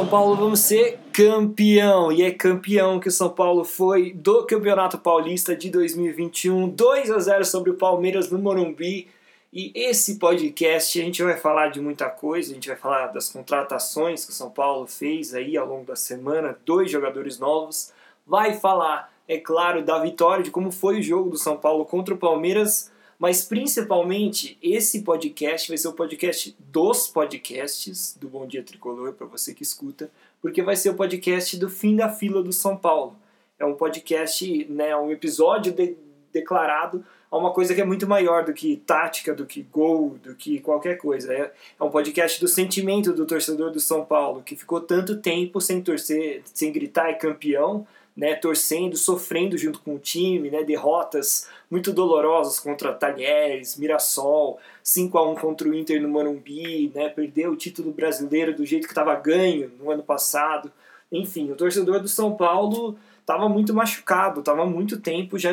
São Paulo, vamos ser campeão. E é campeão que o São Paulo foi do Campeonato Paulista de 2021, 2 a 0 sobre o Palmeiras no Morumbi. E esse podcast a gente vai falar de muita coisa, a gente vai falar das contratações que o São Paulo fez aí ao longo da semana, dois jogadores novos. Vai falar, é claro, da vitória, de como foi o jogo do São Paulo contra o Palmeiras mas principalmente esse podcast vai ser o podcast dos podcasts do Bom Dia Tricolor para você que escuta, porque vai ser o podcast do fim da fila do São Paulo. É um podcast, né, um episódio de, declarado a uma coisa que é muito maior do que tática, do que gol, do que qualquer coisa. É, é um podcast do sentimento do torcedor do São Paulo, que ficou tanto tempo sem torcer, sem gritar é campeão, né, torcendo, sofrendo junto com o time, né, derrotas muito dolorosas contra Talheres, Mirassol, 5 a 1 contra o Inter no Morumbi, né, perdeu o título brasileiro do jeito que estava ganho no ano passado. Enfim, o torcedor do São Paulo estava muito machucado, estava muito tempo já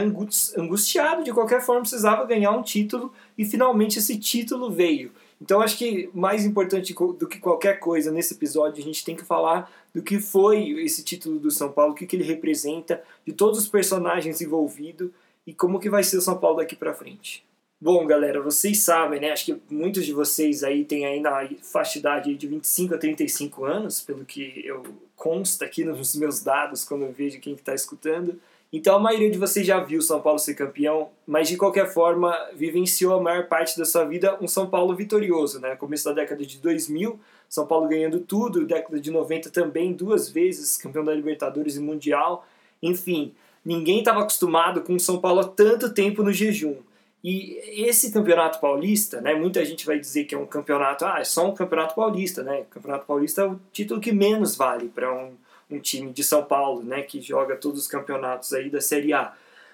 angustiado, de qualquer forma precisava ganhar um título e finalmente esse título veio. Então acho que mais importante do que qualquer coisa nesse episódio a gente tem que falar do que foi esse título do São Paulo, o que, que ele representa, de todos os personagens envolvidos e como que vai ser o São Paulo daqui para frente. Bom, galera, vocês sabem, né? Acho que muitos de vocês aí têm ainda a faixa idade de 25 a 35 anos, pelo que eu consta aqui nos meus dados quando eu vejo quem está escutando. Então a maioria de vocês já viu São Paulo ser campeão, mas de qualquer forma vivenciou a maior parte da sua vida um São Paulo vitorioso, né? Começo da década de 2000, São Paulo ganhando tudo, década de 90 também duas vezes campeão da Libertadores e Mundial. Enfim, ninguém estava acostumado com o São Paulo há tanto tempo no jejum. E esse campeonato paulista, né, muita gente vai dizer que é um campeonato, ah, é só um campeonato paulista, né? Campeonato paulista é o título que menos vale para um um time de São Paulo, né, que joga todos os campeonatos aí da Série A.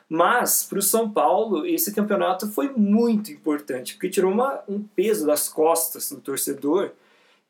Mas para o São Paulo esse campeonato foi muito importante porque tirou uma, um peso das costas do torcedor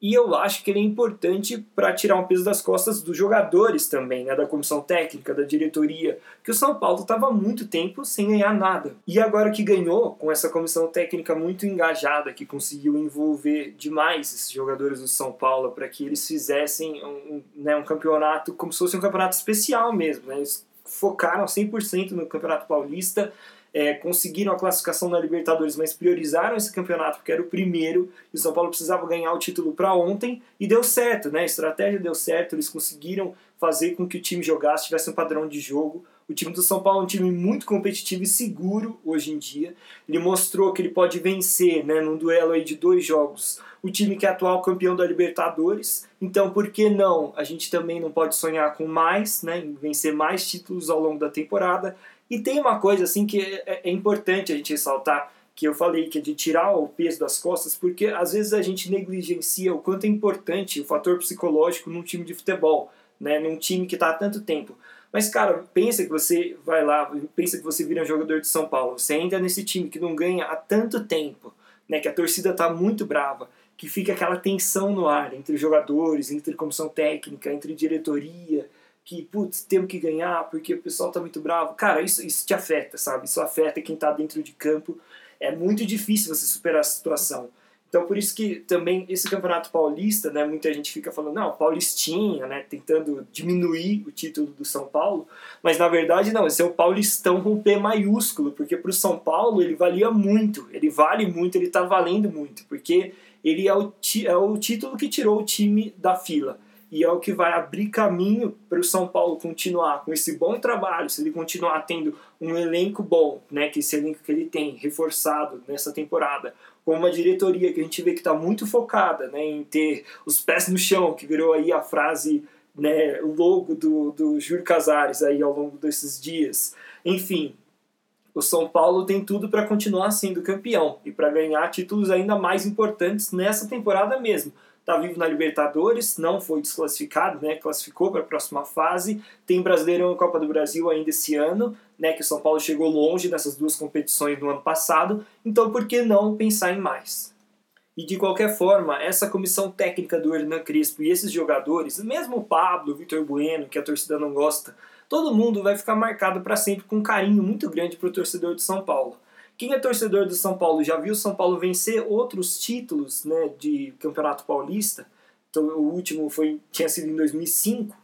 e eu acho que ele é importante para tirar um peso das costas dos jogadores também, né, da comissão técnica, da diretoria, que o São Paulo estava muito tempo sem ganhar nada. E agora que ganhou, com essa comissão técnica muito engajada, que conseguiu envolver demais esses jogadores do São Paulo para que eles fizessem um, né, um campeonato como se fosse um campeonato especial mesmo. Né? Eles focaram 100% no Campeonato Paulista é, conseguiram a classificação na Libertadores, mas priorizaram esse campeonato porque era o primeiro e o São Paulo precisava ganhar o título para ontem e deu certo, né? A estratégia deu certo, eles conseguiram fazer com que o time jogasse, tivesse um padrão de jogo. O time do São Paulo é um time muito competitivo e seguro hoje em dia. Ele mostrou que ele pode vencer, né, num duelo aí de dois jogos, o time que é atual campeão da Libertadores. Então, por que não? A gente também não pode sonhar com mais, né, em vencer mais títulos ao longo da temporada. E tem uma coisa assim que é, é importante a gente ressaltar, que eu falei, que é de tirar o peso das costas, porque às vezes a gente negligencia o quanto é importante o fator psicológico num time de futebol, né, num time que está há tanto tempo. Mas, cara, pensa que você vai lá, pensa que você vira um jogador de São Paulo, você ainda nesse time que não ganha há tanto tempo, né, que a torcida está muito brava, que fica aquela tensão no ar entre jogadores, entre comissão técnica, entre diretoria, que, putz, temos que ganhar porque o pessoal tá muito bravo. Cara, isso, isso te afeta, sabe? Isso afeta quem tá dentro de campo. É muito difícil você superar essa situação. Então, por isso que também esse campeonato paulista, né, muita gente fica falando, não, paulistinha, né, tentando diminuir o título do São Paulo, mas na verdade não, esse é o paulistão com P maiúsculo, porque para o São Paulo ele valia muito, ele vale muito, ele está valendo muito, porque ele é o, é o título que tirou o time da fila e é o que vai abrir caminho para o São Paulo continuar com esse bom trabalho, se ele continuar tendo um elenco bom, né, que esse elenco que ele tem, reforçado nessa temporada, com uma diretoria que a gente vê que está muito focada né, em ter os pés no chão, que virou aí a frase, né, logo do, do Júlio Casares aí ao longo desses dias. Enfim, o São Paulo tem tudo para continuar sendo campeão e para ganhar títulos ainda mais importantes nessa temporada mesmo está vivo na Libertadores, não foi desclassificado, né, classificou para a próxima fase. Tem Brasileirão e Copa do Brasil ainda esse ano, né, que o São Paulo chegou longe nessas duas competições no ano passado, então por que não pensar em mais? E de qualquer forma, essa comissão técnica do Hernan Crespo e esses jogadores, mesmo o Pablo, o Vitor Bueno, que a torcida não gosta, todo mundo vai ficar marcado para sempre com um carinho muito grande para o torcedor de São Paulo. Quem é torcedor do São Paulo já viu o São Paulo vencer outros títulos né, de Campeonato Paulista? então, o último foi tinha sido em 2005.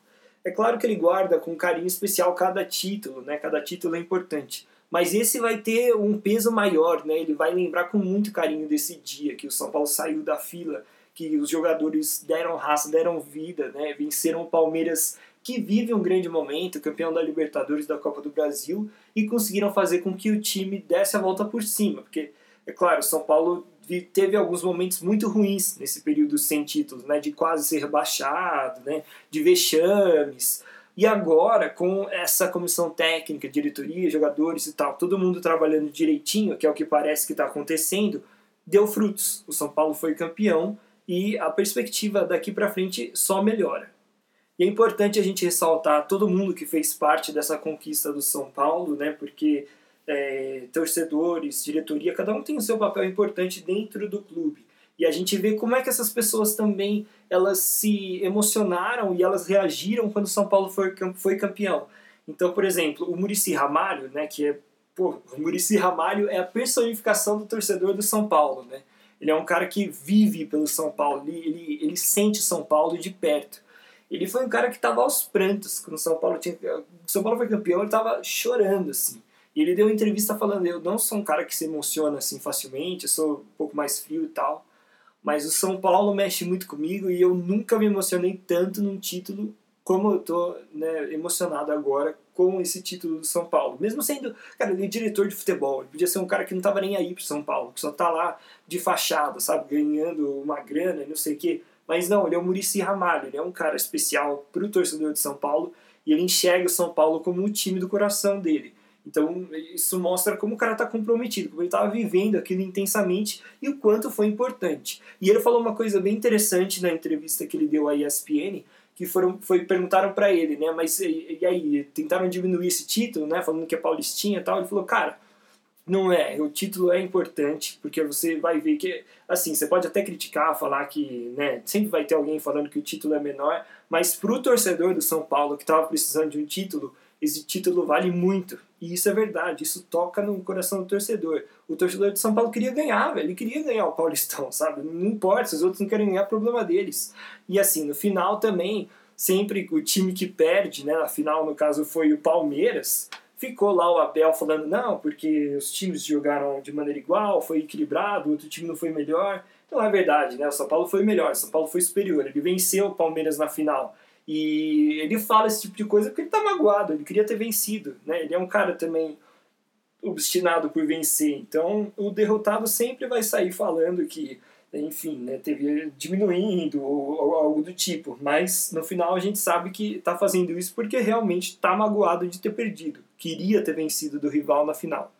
É claro que ele guarda com carinho especial cada título, né? Cada título é importante. Mas esse vai ter um peso maior, né? Ele vai lembrar com muito carinho desse dia que o São Paulo saiu da fila, que os jogadores deram raça, deram vida, né? Venceram o Palmeiras que vive um grande momento, campeão da Libertadores da Copa do Brasil, e conseguiram fazer com que o time desse a volta por cima, porque é claro, São Paulo teve alguns momentos muito ruins nesse período sem títulos, né, de quase ser rebaixado, né, de vexames. E agora, com essa comissão técnica, diretoria, jogadores e tal, todo mundo trabalhando direitinho, que é o que parece que está acontecendo, deu frutos. O São Paulo foi campeão e a perspectiva daqui para frente só melhora. E é importante a gente ressaltar todo mundo que fez parte dessa conquista do São Paulo, né, porque é, torcedores, diretoria, cada um tem o seu papel importante dentro do clube. E a gente vê como é que essas pessoas também elas se emocionaram e elas reagiram quando o São Paulo foi, foi campeão. Então, por exemplo, o Murici Ramalho, né, que é pô, o Murici Ramalho é a personificação do torcedor do São Paulo, né? Ele é um cara que vive pelo São Paulo, ele, ele, ele sente São Paulo de perto. Ele foi um cara que estava aos prantos quando o São Paulo tinha, São Paulo foi campeão, ele estava chorando assim. E ele deu uma entrevista falando: Eu não sou um cara que se emociona assim facilmente, eu sou um pouco mais frio e tal. Mas o São Paulo mexe muito comigo e eu nunca me emocionei tanto num título como eu tô né, emocionado agora com esse título do São Paulo. Mesmo sendo, cara, ele é diretor de futebol, ele podia ser um cara que não tava nem aí pro São Paulo, que só tá lá de fachada, sabe, ganhando uma grana e não sei o quê. Mas não, ele é o Murici Ramalho, ele é um cara especial pro torcedor de São Paulo e ele enxerga o São Paulo como o time do coração dele. Então, isso mostra como o cara está comprometido, como ele estava vivendo aquilo intensamente e o quanto foi importante. E ele falou uma coisa bem interessante na entrevista que ele deu à ESPN, que foram, foi, perguntaram para ele, né, mas e, e, aí, tentaram diminuir esse título, né, falando que é paulistinha e tal, ele falou, cara, não é, o título é importante, porque você vai ver que, assim, você pode até criticar, falar que, né, sempre vai ter alguém falando que o título é menor, mas pro torcedor do São Paulo que estava precisando de um título, esse título vale muito. E isso é verdade, isso toca no coração do torcedor. O torcedor de São Paulo queria ganhar, velho. Ele queria ganhar o Paulistão, sabe? Não importa, se os outros não querem ganhar, problema deles. E assim, no final também, sempre o time que perde, né? Na final, no caso, foi o Palmeiras. Ficou lá o Abel falando, não, porque os times jogaram de maneira igual, foi equilibrado, o outro time não foi melhor. Então é verdade, né? O São Paulo foi melhor, o São Paulo foi superior. Ele venceu o Palmeiras na final. E ele fala esse tipo de coisa porque ele tá magoado, ele queria ter vencido, né? Ele é um cara também obstinado por vencer. Então, o derrotado sempre vai sair falando que, enfim, né, teve diminuindo ou, ou, algo do tipo. Mas no final a gente sabe que tá fazendo isso porque realmente tá magoado de ter perdido. Queria ter vencido do rival na final.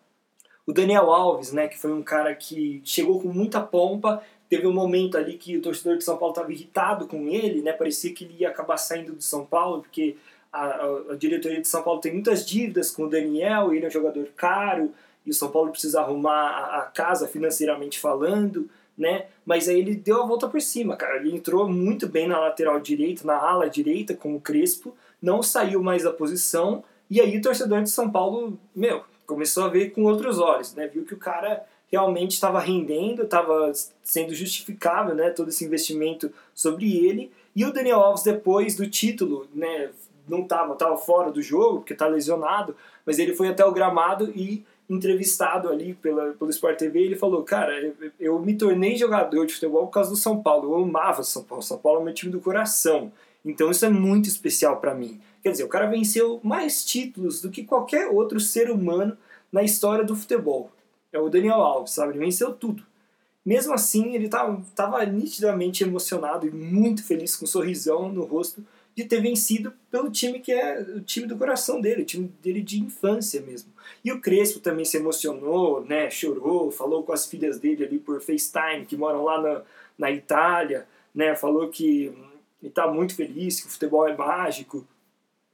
O Daniel Alves, né, que foi um cara que chegou com muita pompa, Teve um momento ali que o torcedor de São Paulo estava irritado com ele, né? Parecia que ele ia acabar saindo do São Paulo, porque a, a, a, diretoria de São Paulo tem muitas dívidas com o Daniel, ele é um jogador caro, e o São Paulo precisa arrumar a, a casa financeiramente falando, né? Mas aí ele deu a volta por cima, cara. Ele entrou muito bem na lateral direita, na ala direita com o Crespo, não saiu mais da posição, e aí o torcedor de São Paulo, meu, começou a ver com outros olhos, né? Viu que o cara realmente estava rendendo, estava sendo justificável, né, todo esse investimento sobre ele. E o Daniel Alves depois do título, né, não estava, estava fora do jogo porque está lesionado, mas ele foi até o gramado e entrevistado ali pela, pelo Sport TV, ele falou, cara, eu, me tornei jogador de futebol por causa do São Paulo, eu amava São Paulo, São Paulo é meu time do coração, então isso é muito especial para mim. Quer dizer, o cara venceu mais títulos do que qualquer outro ser humano na história do futebol é o Daniel Alves, sabe? Ele venceu tudo. Mesmo assim, ele estava tava nitidamente emocionado e muito feliz, com um sorrisão no rosto, de ter vencido pelo time que é o time do coração dele, o time dele de infância mesmo. E o Crespo também se emocionou, né? Chorou, falou com as filhas dele ali por FaceTime, que moram lá na, na Itália, né? Falou que ele está muito feliz, que o futebol é mágico,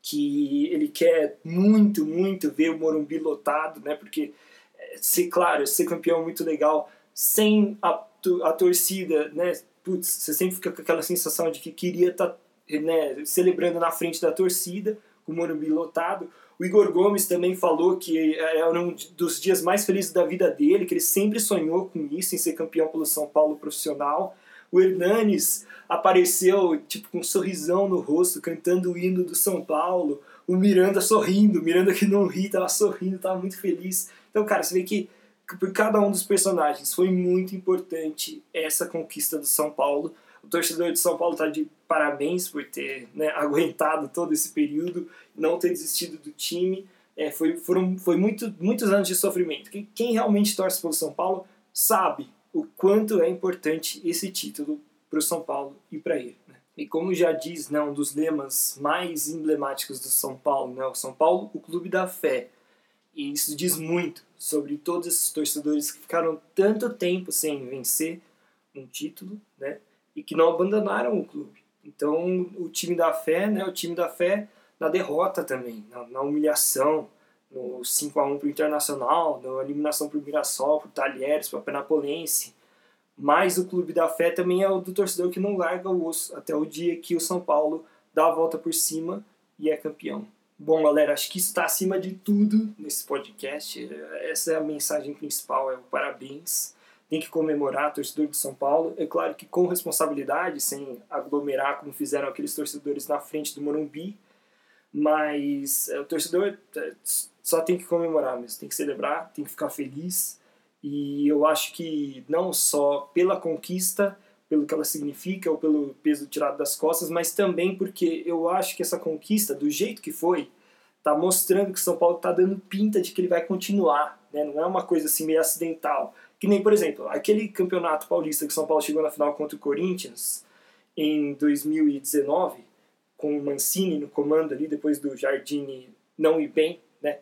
que ele quer muito, muito ver o Morumbi lotado, né? Porque ser, claro, ser campeão é muito legal, sem a, a torcida, né? Putz, você sempre fica com aquela sensação de que queria estar tá, né, celebrando na frente da torcida, com o Morumbi lotado. O Igor Gomes também falou que era um dos dias mais felizes da vida dele, que ele sempre sonhou com isso, em ser campeão pelo São Paulo profissional. O Hernanes apareceu tipo com um sorrisão no rosto, cantando o hino do São Paulo. O Miranda sorrindo, Miranda que não ri, tava sorrindo, tava muito feliz. Então, cara, você vê que por cada um dos personagens foi muito importante essa conquista do São Paulo. O torcedor de São Paulo está de parabéns por ter né, aguentado todo esse período, não ter desistido do time. É, foi, foram, foi muito, muitos anos de sofrimento. Quem, quem realmente torce pelo São Paulo sabe o quanto é importante esse título para o São Paulo e para ele. Né? E como já diz né, um dos lemas mais emblemáticos do São Paulo, né, o São Paulo, o clube da fé. E isso diz muito sobre todos esses torcedores que ficaram tanto tempo sem vencer um título, né? E que não abandonaram o clube. Então, o time da fé, né? O time da fé na derrota também, na, na humilhação, no 5 a 1 para o Internacional, na eliminação para o Mirassol, para o Talheres, para o Penapolense. Mas o clube da fé também é o do torcedor que não larga o osso até o dia que o São Paulo dá a volta por cima e é campeão. Bom, galera, acho que isso está acima de tudo nesse podcast. Essa é a mensagem principal, é o parabéns. Tem que comemorar, torcedor de São Paulo. É claro que com responsabilidade, sem aglomerar como fizeram aqueles torcedores na frente do Morumbi. Mas é, o torcedor é, só tem que comemorar mesmo, tem que celebrar, tem que ficar feliz. E eu acho que não só pela conquista, pelo que ela significa ou pelo peso tirado das costas, mas também porque eu acho que essa conquista, do jeito que foi, está mostrando que São Paulo está dando pinta de que ele vai continuar, né? não é uma coisa assim meio acidental. Que nem, por exemplo, aquele campeonato paulista que São Paulo chegou na final contra o Corinthians em 2019, com o Mancini no comando ali, depois do Jardine não ir bem, né?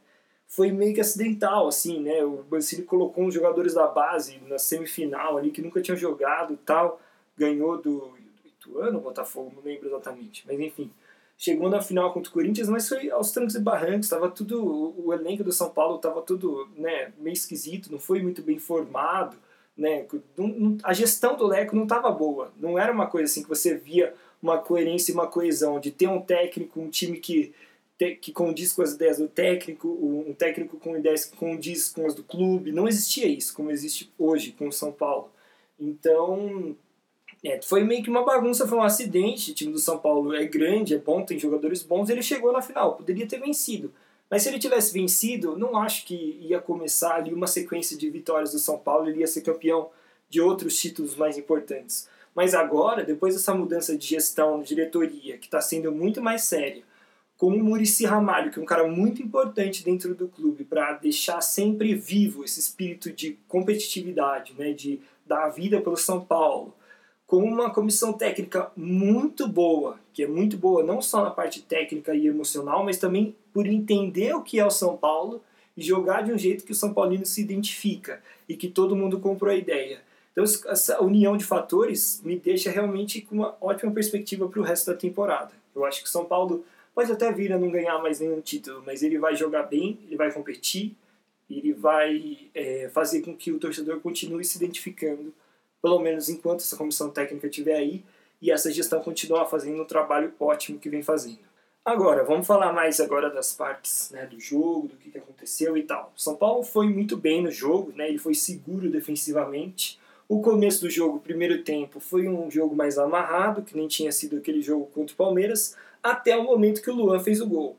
foi meio que acidental, assim, né? O Mancini colocou uns jogadores da base na semifinal ali que nunca tinham jogado tal ganhou do, do Ituano, Botafogo, não lembro exatamente, mas enfim, chegou na final contra o Corinthians, mas foi aos trancos e barrancos, estava tudo, o, elenco do São Paulo estava tudo, né, meio esquisito, não foi muito bem formado, né, a gestão do Leco não estava boa, não era uma coisa assim que você via uma coerência e uma coesão, de ter um técnico, um time que que condiz com as ideias do técnico, um técnico com ideias que condiz com as do clube, não existia isso como existe hoje com o São Paulo. Então, é, foi meio que uma bagunça, foi um acidente. O time do São Paulo é grande, é bom, tem jogadores bons. Ele chegou na final, poderia ter vencido. Mas se ele tivesse vencido, não acho que ia começar ali uma sequência de vitórias do São Paulo. Ele ia ser campeão de outros títulos mais importantes. Mas agora, depois dessa mudança de gestão, de diretoria, que está sendo muito mais séria, com o Murici Ramalho, que é um cara muito importante dentro do clube, para deixar sempre vivo esse espírito de competitividade, né, de dar a vida pelo São Paulo com uma comissão técnica muito boa, que é muito boa não só na parte técnica e emocional, mas também por entender o que é o São Paulo e jogar de um jeito que o São Paulino se identifica e que todo mundo comprou a ideia. Então, essa união de fatores me deixa realmente com uma ótima perspectiva para o resto da temporada. Eu acho que o São Paulo pode até vir a não ganhar mais nenhum título, mas ele vai jogar bem, ele vai competir, ele vai é, fazer com que o torcedor continue se identificando pelo menos enquanto essa comissão técnica estiver aí e essa gestão continuar fazendo um trabalho ótimo que vem fazendo. Agora, vamos falar mais agora das partes né, do jogo, do que aconteceu e tal. São Paulo foi muito bem no jogo, né, ele foi seguro defensivamente. O começo do jogo, o primeiro tempo, foi um jogo mais amarrado, que nem tinha sido aquele jogo contra o Palmeiras, até o momento que o Luan fez o gol.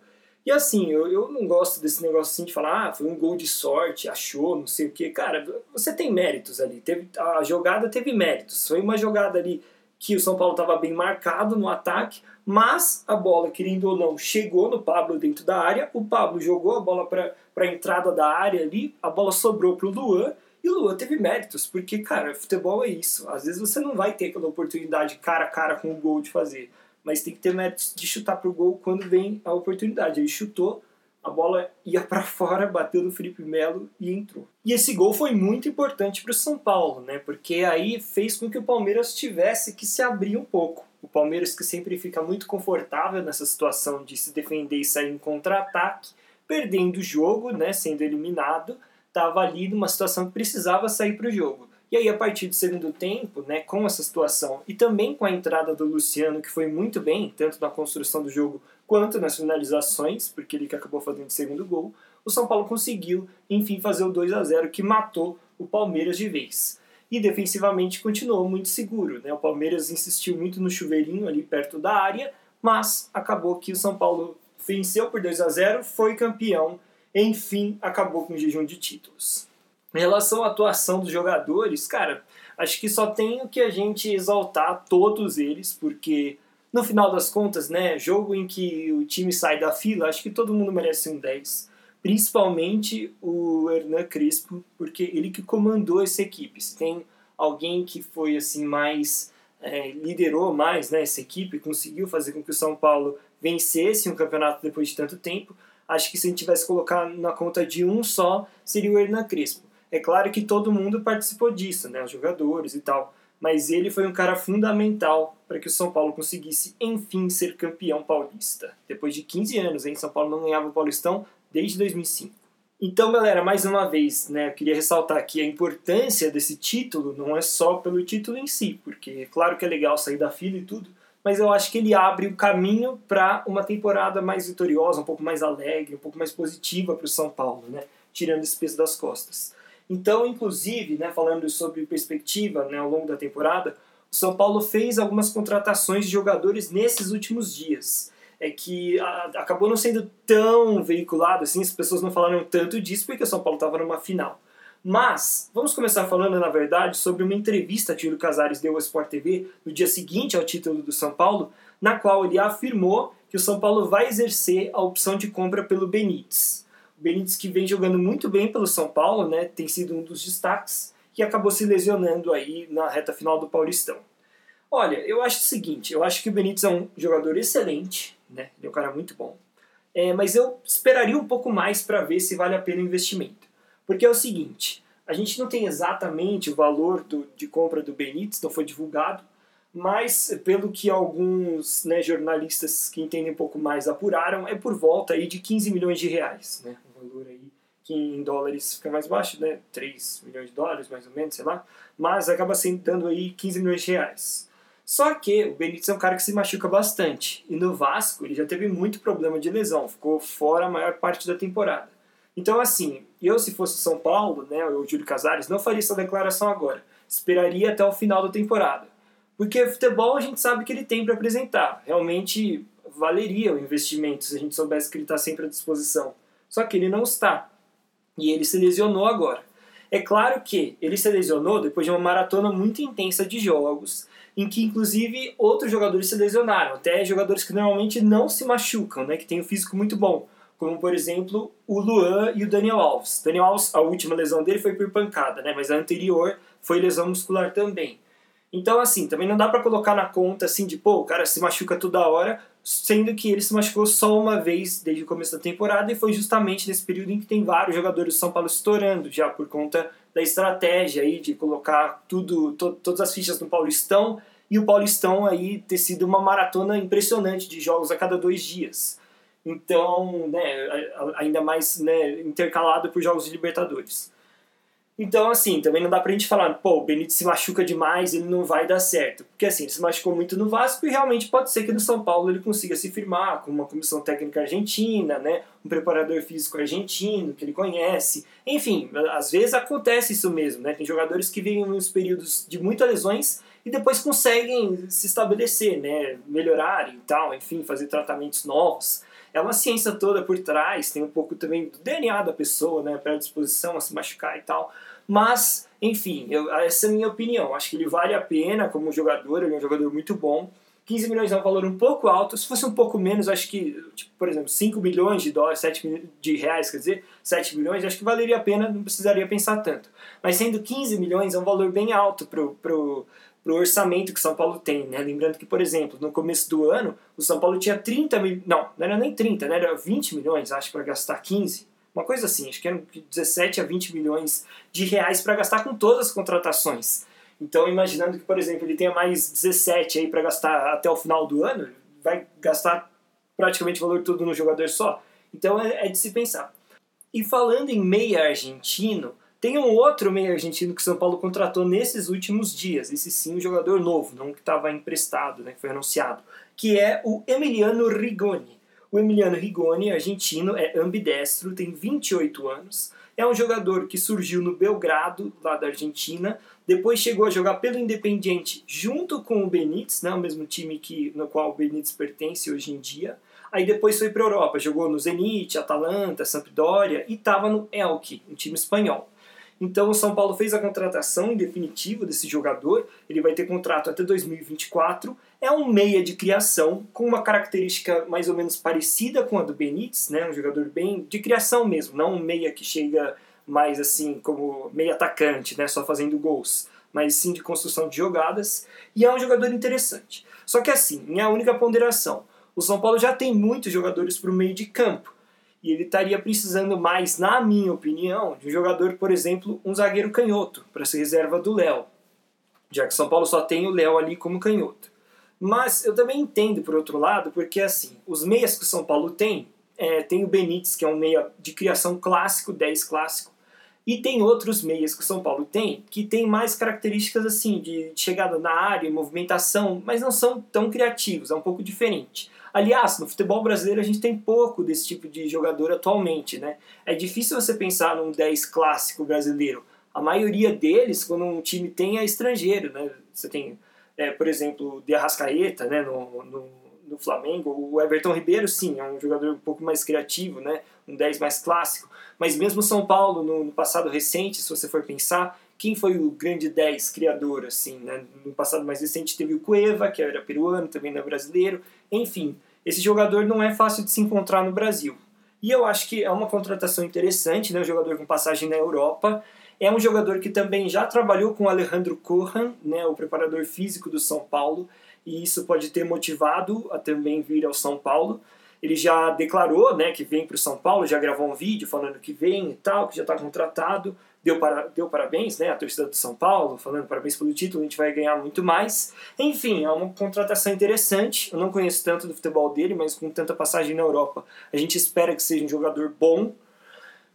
E assim, eu, eu não gosto desse negócio assim de falar, ah, foi um gol de sorte, achou, não sei o quê. Cara, você tem méritos ali. Teve, a jogada teve méritos. Foi uma jogada ali que o São Paulo estava bem marcado no ataque, mas a bola, querendo ou não, chegou no Pablo dentro da área. O Pablo jogou a bola para a entrada da área ali, a bola sobrou para o Luan. E o Luan teve méritos, porque, cara, futebol é isso. Às vezes você não vai ter aquela oportunidade cara a cara com o gol de fazer mas tem que ter méritos de chutar pro gol quando vem a oportunidade. Ele chutou, a bola ia para fora, bateu no Felipe Melo e entrou. E esse gol foi muito importante para o São Paulo, né? Porque aí fez com que o Palmeiras tivesse que se abrir um pouco. O Palmeiras que sempre fica muito confortável nessa situação de se defender e sair em contra-ataque, perdendo o jogo, né, sendo eliminado, estava ali numa situação que precisava sair para o jogo. E aí, a partir do segundo tempo, né, com essa situação e também com a entrada do Luciano, que foi muito bem, tanto na construção do jogo quanto nas finalizações, porque ele que acabou fazendo o segundo gol, o São Paulo conseguiu, enfim, fazer o 2 a 0 que matou o Palmeiras de vez. e defensivamente continuou muito seguro. Né? O Palmeiras insistiu muito no chuveirinho ali perto da área, mas acabou que o São Paulo venceu por 2 a 0, foi campeão, enfim, acabou com o jejum de títulos. Em relação à atuação dos jogadores, cara, acho que só tem o que a gente exaltar todos eles, porque no final das contas, né, jogo em que o time sai da fila, acho que todo mundo merece um 10. Principalmente o Hernan Crespo, porque ele que comandou essa equipe. Se tem alguém que foi assim mais é, liderou mais né, essa equipe, conseguiu fazer com que o São Paulo vencesse um campeonato depois de tanto tempo, acho que se a gente tivesse colocar na conta de um só, seria o Hernan Crespo. É claro que todo mundo participou disso, né, os jogadores e tal, mas ele foi um cara fundamental para que o São Paulo conseguisse, enfim, ser campeão paulista. Depois de 15 anos, hein, São Paulo não ganhava o Paulistão desde 2005. Então, galera, mais uma vez, né, eu queria ressaltar aqui a importância desse título, não é só pelo título em si, porque claro que é legal sair da fila e tudo, mas eu acho que ele abre o caminho para uma temporada mais vitoriosa, um pouco mais alegre, um pouco mais positiva para o São Paulo, né, tirando esse peso das costas. Então, inclusive, né, falando sobre perspectiva né, ao longo da temporada, o São Paulo fez algumas contratações de jogadores nesses últimos dias. É que a, acabou não sendo tão veiculado assim, as pessoas não falaram tanto disso porque o São Paulo estava numa final. Mas, vamos começar falando, na verdade, sobre uma entrevista que Júlio Casares deu ao Sport TV no dia seguinte ao título do São Paulo, na qual ele afirmou que o São Paulo vai exercer a opção de compra pelo Benítez. Benítez que vem jogando muito bem pelo São Paulo, né, tem sido um dos destaques, e acabou se lesionando aí na reta final do Paulistão. Olha, eu acho o seguinte, eu acho que o Benítez é um jogador excelente, né, é um cara muito bom, é, mas eu esperaria um pouco mais para ver se vale a pena o investimento. Porque é o seguinte, a gente não tem exatamente o valor do, de compra do Benítez, não foi divulgado, mas pelo que alguns né, jornalistas que entendem um pouco mais apuraram, é por volta aí de 15 milhões de reais. Né? Valor aí que em dólares fica mais baixo, né? 3 milhões de dólares, mais ou menos, sei lá. Mas acaba sendo dando aí 15 milhões de reais. Só que o Benítez é um cara que se machuca bastante. E no Vasco ele já teve muito problema de lesão, ficou fora a maior parte da temporada. Então, assim, eu se fosse São Paulo, né, ou o Júlio Casares, não faria essa declaração agora. Esperaria até o final da temporada. Porque futebol a gente sabe que ele tem para apresentar. Realmente valeria o investimento se a gente soubesse que ele está sempre à disposição. Só que ele não está. E ele se lesionou agora. É claro que ele se lesionou depois de uma maratona muito intensa de jogos, em que inclusive outros jogadores se lesionaram, até jogadores que normalmente não se machucam, né, que têm um físico muito bom, como por exemplo o Luan e o Daniel Alves. Daniel Alves, a última lesão dele foi por pancada, né, mas a anterior foi lesão muscular também. Então, assim, também não dá para colocar na conta assim de, pô, o cara se machuca toda hora, sendo que ele se machucou só uma vez desde o começo da temporada e foi justamente nesse período em que tem vários jogadores do São Paulo estourando, já por conta da estratégia aí de colocar tudo, to, todas as fichas no Paulistão e o Paulistão aí ter sido uma maratona impressionante de jogos a cada dois dias. Então, né, ainda mais né, intercalado por jogos de Libertadores. Então, assim, também não dá pra gente falar, pô, o Benítez se machuca demais, ele não vai dar certo. Porque, assim, ele se machucou muito no Vasco e realmente pode ser que no São Paulo ele consiga se firmar com uma comissão técnica argentina, né? Um preparador físico argentino que ele conhece. Enfim, às vezes acontece isso mesmo, né? Tem jogadores que vivem uns períodos de muitas lesões e depois conseguem se estabelecer, né? Melhorar e tal, enfim, fazer tratamentos novos é uma ciência toda por trás, tem um pouco também do DNA da pessoa, né, predisposição a se machucar e tal. Mas, enfim, eu, essa é a minha opinião. Acho que ele vale a pena como jogador, ele é um jogador muito bom. 15 milhões é um valor um pouco alto. Se fosse um pouco menos, acho que, tipo, por exemplo, 5 milhões de dólares, 7 de reais, quer dizer, 7 milhões, acho que valeria a pena, não precisaria pensar tanto. Mas sendo 15 milhões é um valor bem alto pro, pro, para o orçamento que São Paulo tem. Né? Lembrando que, por exemplo, no começo do ano, o São Paulo tinha 30 milhões. Não, não era nem 30, né? era 20 milhões, acho, para gastar 15. Uma coisa assim, acho que eram 17 a 20 milhões de reais para gastar com todas as contratações. Então, imaginando que, por exemplo, ele tenha mais 17 aí para gastar até o final do ano, vai gastar praticamente o valor todo no jogador só. Então, é, é de se pensar. E falando em meia argentino, tem um outro meio argentino que o São Paulo contratou nesses últimos dias, esse sim um jogador novo, não que estava emprestado, né, que foi anunciado, que é o Emiliano Rigoni. O Emiliano Rigoni, argentino, é ambidestro, tem 28 anos. É um jogador que surgiu no Belgrado, lá da Argentina. Depois chegou a jogar pelo Independiente junto com o Benítez, né, o mesmo time que, no qual o Benítez pertence hoje em dia. Aí depois foi para a Europa, jogou no Zenit, Atalanta, Sampdoria e estava no Elche, um time espanhol. Então o São Paulo fez a contratação definitiva desse jogador, ele vai ter contrato até 2024. É um meia de criação, com uma característica mais ou menos parecida com a do Benítez, né? um jogador bem de criação mesmo, não um meia que chega mais assim como meia atacante, né? só fazendo gols, mas sim de construção de jogadas. E é um jogador interessante. Só que assim, minha única ponderação, o São Paulo já tem muitos jogadores para o meio de campo. E ele estaria precisando mais, na minha opinião, de um jogador, por exemplo, um zagueiro canhoto, para ser reserva do Léo. Já que São Paulo só tem o Léo ali como canhoto. Mas eu também entendo, por outro lado, porque assim, os meias que o São Paulo tem, é, tem o Benítez, que é um meia de criação clássico, 10 clássico, e tem outros meias que o São Paulo tem, que tem mais características assim, de chegada na área, movimentação, mas não são tão criativos, é um pouco diferente. Aliás, no futebol brasileiro a gente tem pouco desse tipo de jogador atualmente, né? É difícil você pensar num 10 clássico brasileiro. A maioria deles, quando um time tem, é estrangeiro, né? Você tem, é, por exemplo, o De Arrascaeta, né? No, no, no, Flamengo. O Everton Ribeiro, sim, é um jogador um pouco mais criativo, né? Um 10 mais clássico. Mas mesmo São Paulo, no, no passado recente, se você for pensar, quem foi o grande 10 criador, assim, né? No passado mais recente teve o Cueva, que era peruano, também não é brasileiro. Enfim, esse jogador não é fácil de se encontrar no Brasil. E eu acho que é uma contratação interessante, né? Um jogador com passagem na Europa. É um jogador que também já trabalhou com Alejandro Corran, né? O preparador físico do São Paulo. E isso pode ter motivado a também vir ao São Paulo. Ele já declarou né, que vem para o São Paulo, já gravou um vídeo falando que vem e tal, que já está contratado deu, para, deu parabéns, né? A torcida do São Paulo, falando parabéns pelo título, a gente vai ganhar muito mais. Enfim, é uma contratação interessante. Eu não conheço tanto do futebol dele, mas com tanta passagem na Europa, a gente espera que seja um jogador bom.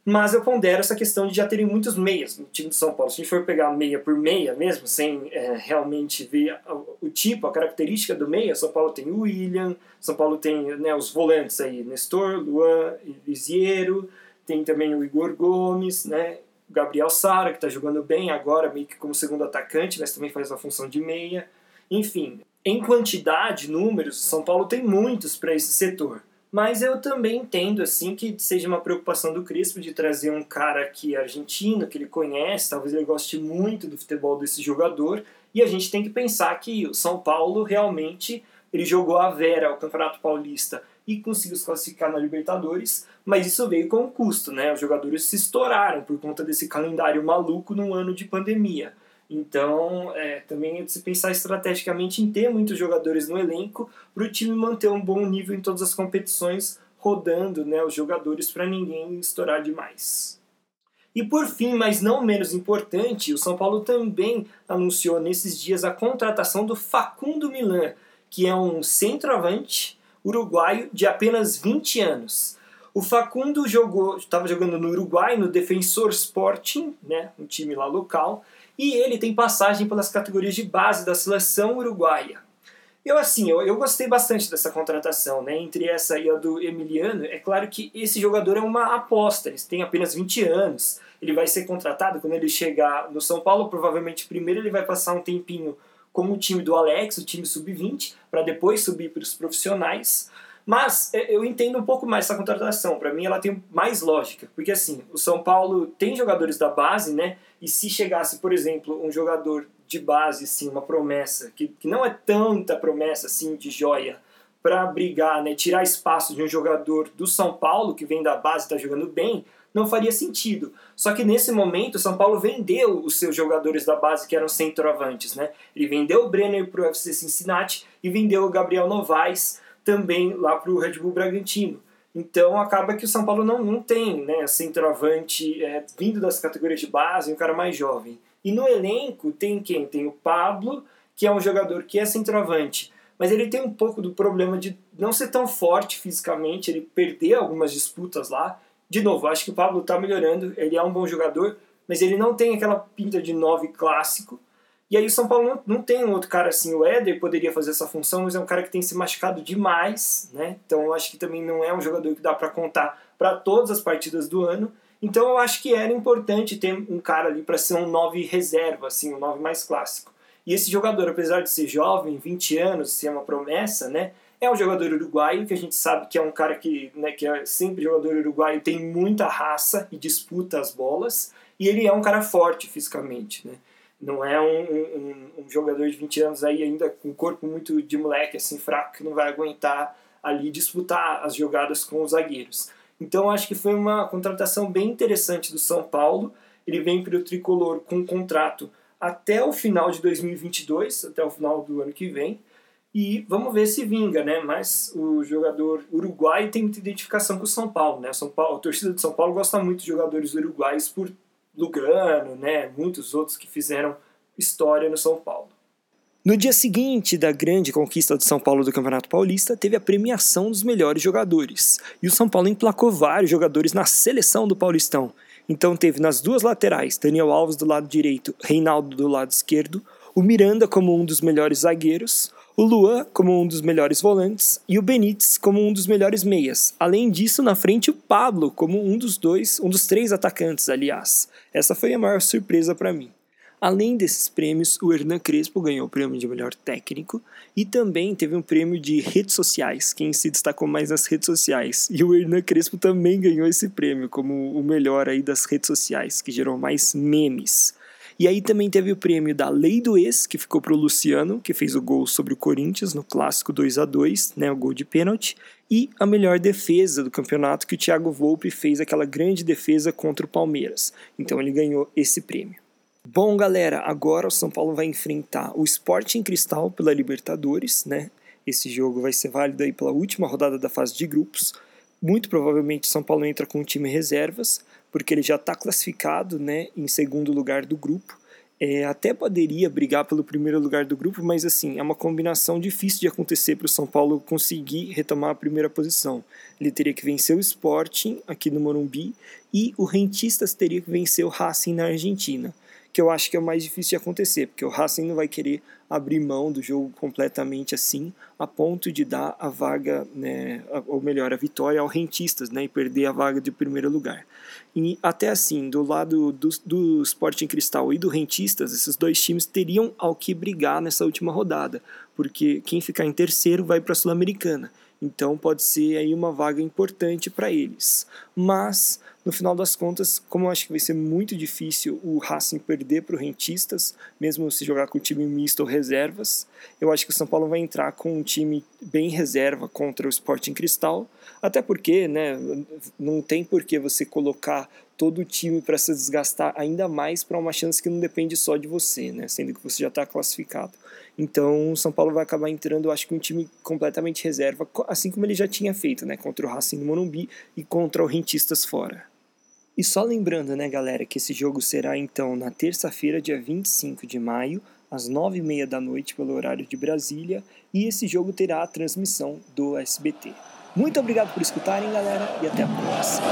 Mas eu pondero essa questão de já terem muitos meias no time do São Paulo. Se a gente for pegar meia por meia mesmo, sem é, realmente ver o tipo, a característica do meia, São Paulo tem o William, São Paulo tem né, os volantes aí, Nestor, Luan, Lisiero, tem também o Igor Gomes, né? o Gabriel Sara, que está jogando bem agora, meio que como segundo atacante, mas também faz uma função de meia. Enfim, em quantidade, números, São Paulo tem muitos para esse setor. Mas eu também entendo assim que seja uma preocupação do Crispo de trazer um cara aqui argentino, que ele conhece, talvez ele goste muito do futebol desse jogador, e a gente tem que pensar que o São Paulo realmente ele jogou a Vera, o Campeonato Paulista, e conseguiu se classificar na Libertadores, mas isso veio com um custo, né? Os jogadores se estouraram por conta desse calendário maluco num ano de pandemia. Então, é, também é de se pensar estrategicamente em ter muitos jogadores no elenco para o time manter um bom nível em todas as competições, rodando né, os jogadores para ninguém estourar demais. E por fim, mas não menos importante, o São Paulo também anunciou nesses dias a contratação do Facundo Milan, que é um centroavante uruguaio de apenas 20 anos. O Facundo jogou, estava jogando no Uruguai, no Defensor Sporting, né, um time lá local, e ele tem passagem pelas categorias de base da seleção uruguaia. Eu assim, eu, eu gostei bastante dessa contratação, né? Entre essa e a do Emiliano, é claro que esse jogador é uma aposta, ele tem apenas 20 anos, ele vai ser contratado quando ele chegar no São Paulo, provavelmente primeiro ele vai passar um tempinho como o time do Alex, o time sub-20, para depois subir para os profissionais. Mas é, eu entendo um pouco mais essa contratação. Para mim, ela tem mais lógica. Porque, assim, o São Paulo tem jogadores da base, né? E se chegasse, por exemplo, um jogador de base, assim, uma promessa, que, que não é tanta promessa, assim, de joia, para brigar, né? Tirar espaço de um jogador do São Paulo, que vem da base e está jogando bem, não faria sentido. Só que nesse momento o São Paulo vendeu os seus jogadores da base que eram centroavantes, né? Ele vendeu o Brenner para o FC Cincinnati e vendeu o Gabriel Novaes também lá para o Red Bull Bragantino. Então acaba que o São Paulo não, não tem né, centroavante é, vindo das categorias de base, um cara mais jovem. E no elenco tem quem? Tem o Pablo, que é um jogador que é centroavante, mas ele tem um pouco do problema de não ser tão forte fisicamente, ele perder algumas disputas lá, de novo, acho que o Pablo está melhorando, ele é um bom jogador, mas ele não tem aquela pinta de 9 clássico. E aí o São Paulo não, não tem um outro cara assim. O Éder poderia fazer essa função, mas é um cara que tem se machucado demais, né? Então eu acho que também não é um jogador que dá para contar para todas as partidas do ano. Então eu acho que era importante ter um cara ali para ser um 9 reserva, assim, um 9 mais clássico. E esse jogador, apesar de ser jovem, 20 anos, ser uma promessa, né? É um jogador uruguaio, que a gente sabe que é um cara que, né, que é sempre jogador uruguaio, tem muita raça e disputa as bolas. E ele é um cara forte fisicamente, né? Não é um, um, um, jogador de 20 anos aí ainda com um corpo muito de moleque, assim, fraco, que não vai aguentar ali disputar as jogadas com os zagueiros. Então acho que foi uma contratação bem interessante do São Paulo. Ele vem para o tricolor com um contrato até o final de 2022, até o final do ano que vem. E vamos ver se vinga, né? Mas o jogador uruguaio tem muita identificação com o São Paulo, né? São Paulo, a torcida do São Paulo gosta muito de jogadores uruguaios por Lugano, né, muitos outros que fizeram história no São Paulo. No dia seguinte da grande conquista do São Paulo do Campeonato Paulista, teve a premiação dos melhores jogadores. E o São Paulo emplacou vários jogadores na seleção do Paulistão. Então teve nas duas laterais, Daniel Alves do lado direito, Reinaldo do lado esquerdo, o Miranda como um dos melhores zagueiros, o Luan como um dos melhores volantes e o Benítez como um dos melhores meias. Além disso, na frente o Pablo como um dos dois, um dos três atacantes, aliás. Essa foi a maior surpresa para mim. Além desses prêmios, o Hernan Crespo ganhou o prêmio de melhor técnico e também teve um prêmio de redes sociais, quem se destacou mais nas redes sociais. E o Hernan Crespo também ganhou esse prêmio como o melhor aí das redes sociais, que gerou mais memes. E aí também teve o prêmio da Lei do Ex, que ficou para o Luciano, que fez o gol sobre o Corinthians no clássico 2 a 2 né, o gol de pênalti, e a melhor defesa do campeonato, que o Thiago Volpe fez aquela grande defesa contra o Palmeiras. Então ele ganhou esse prêmio. Bom, galera, agora o São Paulo vai enfrentar o Sporting Cristal pela Libertadores, né? Esse jogo vai ser válido aí pela última rodada da fase de grupos. Muito provavelmente São Paulo entra com o time reservas porque ele já está classificado né, em segundo lugar do grupo. É, até poderia brigar pelo primeiro lugar do grupo, mas assim, é uma combinação difícil de acontecer para o São Paulo conseguir retomar a primeira posição. Ele teria que vencer o Sporting aqui no Morumbi e o Rentistas teria que vencer o Racing na Argentina que eu acho que é o mais difícil de acontecer, porque o Racing não vai querer abrir mão do jogo completamente assim, a ponto de dar a vaga, né, ou melhor, a vitória ao Rentistas, né, e perder a vaga de primeiro lugar. E até assim, do lado do, do Sporting Cristal e do Rentistas, esses dois times teriam ao que brigar nessa última rodada, porque quem ficar em terceiro vai para a Sul-Americana. Então pode ser aí uma vaga importante para eles. Mas no final das contas, como eu acho que vai ser muito difícil o Racing perder para o Rentistas, mesmo se jogar com o time misto ou reservas, eu acho que o São Paulo vai entrar com um time bem reserva contra o Sporting Cristal, até porque, né, não tem por que você colocar todo o time para se desgastar ainda mais para uma chance que não depende só de você, né, sendo que você já está classificado. Então, o São Paulo vai acabar entrando, eu acho que um time completamente reserva, assim como ele já tinha feito, né, contra o Racing no Morumbi e contra o Rentistas fora. E só lembrando, né, galera, que esse jogo será então na terça-feira, dia 25 de maio, às 9h30 da noite, pelo horário de Brasília, e esse jogo terá a transmissão do SBT. Muito obrigado por escutarem, galera, e até a próxima!